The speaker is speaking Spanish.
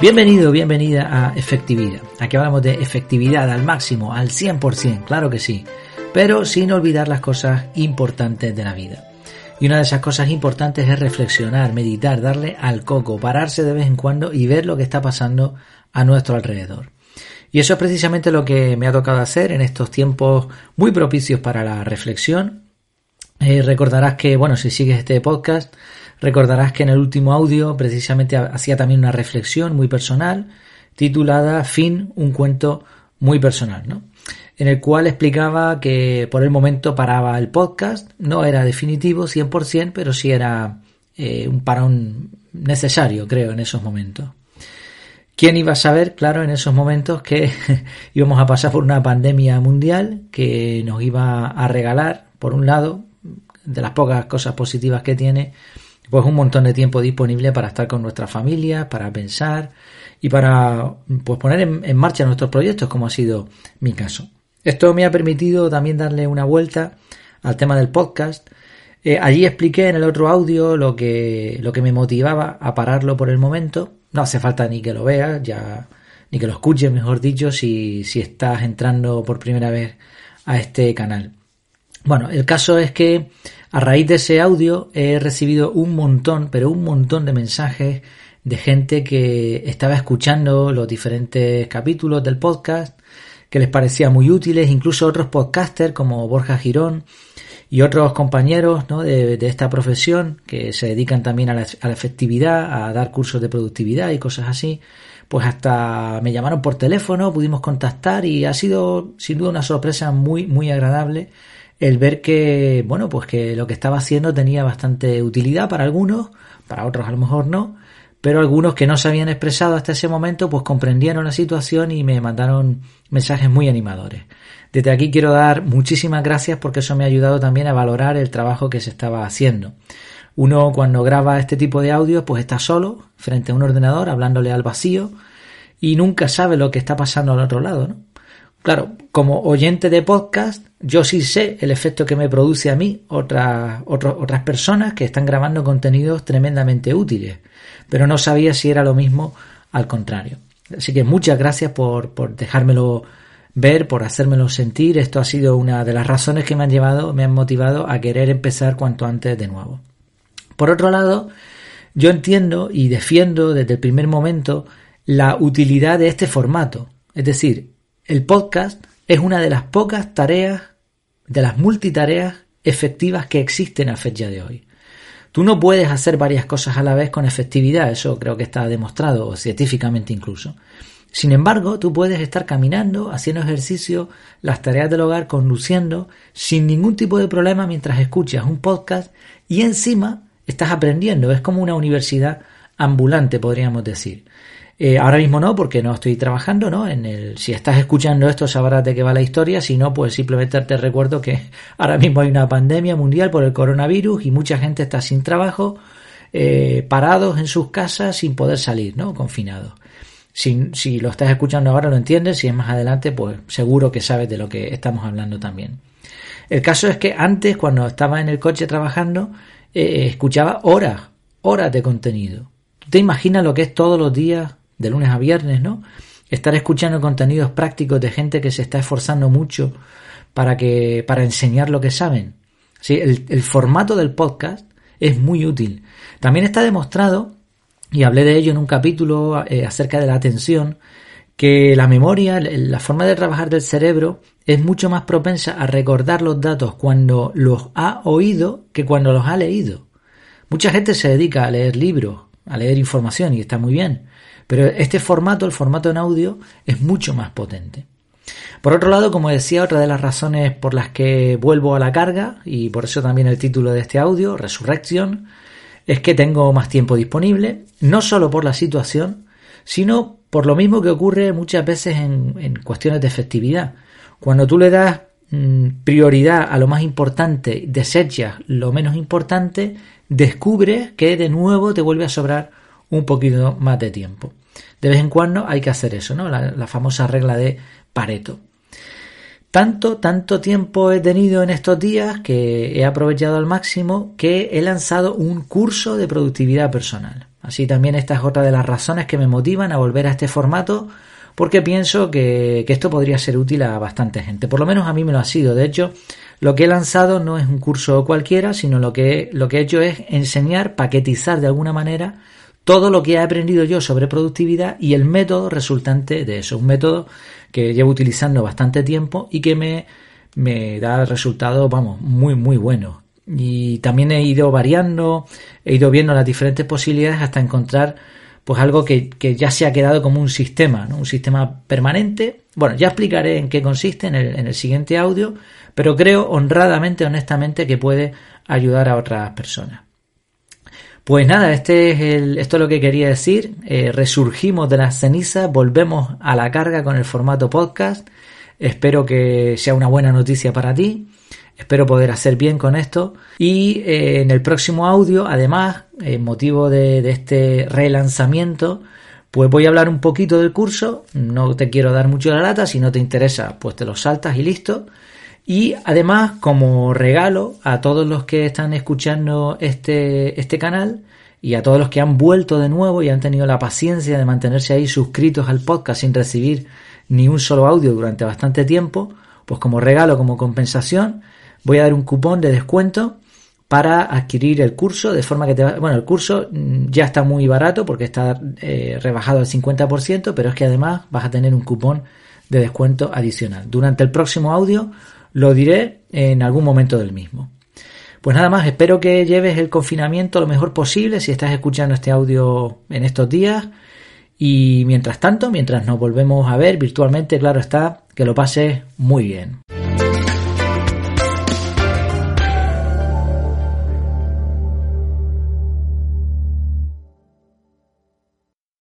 Bienvenido, bienvenida a Efectividad. Aquí hablamos de efectividad al máximo, al 100%, claro que sí, pero sin olvidar las cosas importantes de la vida. Y una de esas cosas importantes es reflexionar, meditar, darle al coco, pararse de vez en cuando y ver lo que está pasando a nuestro alrededor. Y eso es precisamente lo que me ha tocado hacer en estos tiempos muy propicios para la reflexión. Eh, recordarás que, bueno, si sigues este podcast, recordarás que en el último audio precisamente hacía también una reflexión muy personal titulada Fin, un cuento muy personal, ¿no? En el cual explicaba que por el momento paraba el podcast, no era definitivo 100%, pero sí era eh, un parón necesario, creo, en esos momentos. ¿Quién iba a saber, claro, en esos momentos que íbamos a pasar por una pandemia mundial que nos iba a regalar, por un lado, de las pocas cosas positivas que tiene, pues un montón de tiempo disponible para estar con nuestras familias, para pensar y para pues poner en, marcha nuestros proyectos, como ha sido mi caso. Esto me ha permitido también darle una vuelta al tema del podcast. Eh, allí expliqué en el otro audio lo que, lo que me motivaba a pararlo por el momento. No hace falta ni que lo veas, ya, ni que lo escuches, mejor dicho, si, si estás entrando por primera vez a este canal. Bueno, el caso es que a raíz de ese audio he recibido un montón, pero un montón de mensajes de gente que estaba escuchando los diferentes capítulos del podcast, que les parecía muy útiles, incluso otros podcasters como Borja Girón y otros compañeros de, esta profesión que se dedican también a la, a la, efectividad, a dar cursos de productividad y cosas así, pues hasta me llamaron por teléfono, pudimos contactar y ha sido sin duda una sorpresa muy, muy agradable el ver que, bueno, pues que lo que estaba haciendo tenía bastante utilidad para algunos, para otros a lo mejor no, pero algunos que no se habían expresado hasta ese momento, pues comprendieron la situación y me mandaron mensajes muy animadores. Desde aquí quiero dar muchísimas gracias porque eso me ha ayudado también a valorar el trabajo que se estaba haciendo. Uno cuando graba este tipo de audio pues está solo frente a un ordenador hablándole al vacío y nunca sabe lo que está pasando al otro lado, ¿no? Claro, como oyente de podcast, yo sí sé el efecto que me produce a mí otras, otras personas que están grabando contenidos tremendamente útiles, pero no sabía si era lo mismo al contrario. Así que muchas gracias por, por dejármelo ver, por hacérmelo sentir. Esto ha sido una de las razones que me han llevado, me han motivado a querer empezar cuanto antes de nuevo. Por otro lado, yo entiendo y defiendo desde el primer momento la utilidad de este formato. Es decir, el podcast es una de las pocas tareas, de las multitareas efectivas que existen a fecha de hoy. Tú no puedes hacer varias cosas a la vez con efectividad, eso creo que está demostrado científicamente incluso. Sin embargo, tú puedes estar caminando, haciendo ejercicio, las tareas del hogar, conduciendo, sin ningún tipo de problema mientras escuchas un podcast y encima estás aprendiendo. Es como una universidad ambulante, podríamos decir. Eh, ahora mismo no, porque no estoy trabajando, ¿no? En el, si estás escuchando esto sabrás de qué va la historia, si no, pues simplemente te recuerdo que ahora mismo hay una pandemia mundial por el coronavirus y mucha gente está sin trabajo, eh, parados en sus casas sin poder salir, ¿no? Confinados. Si, si lo estás escuchando ahora lo entiendes, si es más adelante, pues seguro que sabes de lo que estamos hablando también. El caso es que antes, cuando estaba en el coche trabajando, eh, escuchaba horas, horas de contenido. ¿Te imaginas lo que es todos los días de lunes a viernes, ¿no? Estar escuchando contenidos prácticos de gente que se está esforzando mucho para que, para enseñar lo que saben. Sí, el, formato del podcast es muy útil. También está demostrado, y hablé de ello en un capítulo eh, acerca de la atención, que la memoria, la forma de trabajar del cerebro es mucho más propensa a recordar los datos cuando los ha oído que cuando los ha leído. Mucha gente se dedica a leer libros, a leer información y está muy bien, pero este formato, el formato en audio, es mucho más potente. Por otro lado, como decía, otra de las razones por las que vuelvo a la carga, y por eso también el título de este audio, Resurrección, es que tengo más tiempo disponible, no solo por la situación, sino por lo mismo que ocurre muchas veces en, cuestiones de efectividad. Cuando tú le das mm, prioridad a lo más importante, desechas lo menos importante, descubres que de nuevo te vuelve a sobrar un poquito más de tiempo. De vez en cuando hay que hacer eso, ¿no? La, famosa regla de Pareto. Tanto, tanto tiempo he tenido en estos días que he aprovechado al máximo que he lanzado un curso de productividad personal. Así también esta es otra de las razones que me motivan a volver a este formato porque pienso que, que, esto podría ser útil a bastante gente. Por lo menos a mí me lo ha sido. De hecho, lo que he lanzado no es un curso cualquiera, sino lo que, lo que he hecho es enseñar, paquetizar de alguna manera todo lo que he aprendido yo sobre productividad y el método resultante de eso. Un método que llevo utilizando bastante tiempo y que me, da resultados, vamos, muy, muy buenos. Y también he ido variando, he ido viendo las diferentes posibilidades hasta encontrar pues algo que, ya se ha quedado como un sistema, ¿no? un sistema permanente. Bueno, ya explicaré en qué consiste en el, en el siguiente audio, pero creo honradamente, honestamente, que puede ayudar a otras personas. Pues nada, este es esto es lo que quería decir. Eh, resurgimos de las cenizas, volvemos a la carga con el formato podcast. Espero que sea una buena noticia para ti. Espero poder hacer bien con esto. Y eh, en el próximo audio, además, en motivo de, de, este relanzamiento, pues voy a hablar un poquito del curso. No te quiero dar mucho la lata. Si no te interesa, pues te lo saltas y listo. Y además, como regalo a todos los que están escuchando este, este canal y a todos los que han vuelto de nuevo y han tenido la paciencia de mantenerse ahí suscritos al podcast sin recibir ni un solo audio durante bastante tiempo, pues como regalo, como compensación, voy a dar un cupón de descuento para adquirir el curso, de forma que te va, bueno, el curso mm, ya está muy barato porque está eh, rebajado al 50%, pero es que además vas a tener un cupón de descuento adicional. Durante el próximo audio lo diré en algún momento del mismo. Pues nada más, espero que lleves el confinamiento lo mejor posible si estás escuchando este audio en estos días. Y mientras tanto, mientras nos volvemos a ver virtualmente, claro está, que lo pases muy bien.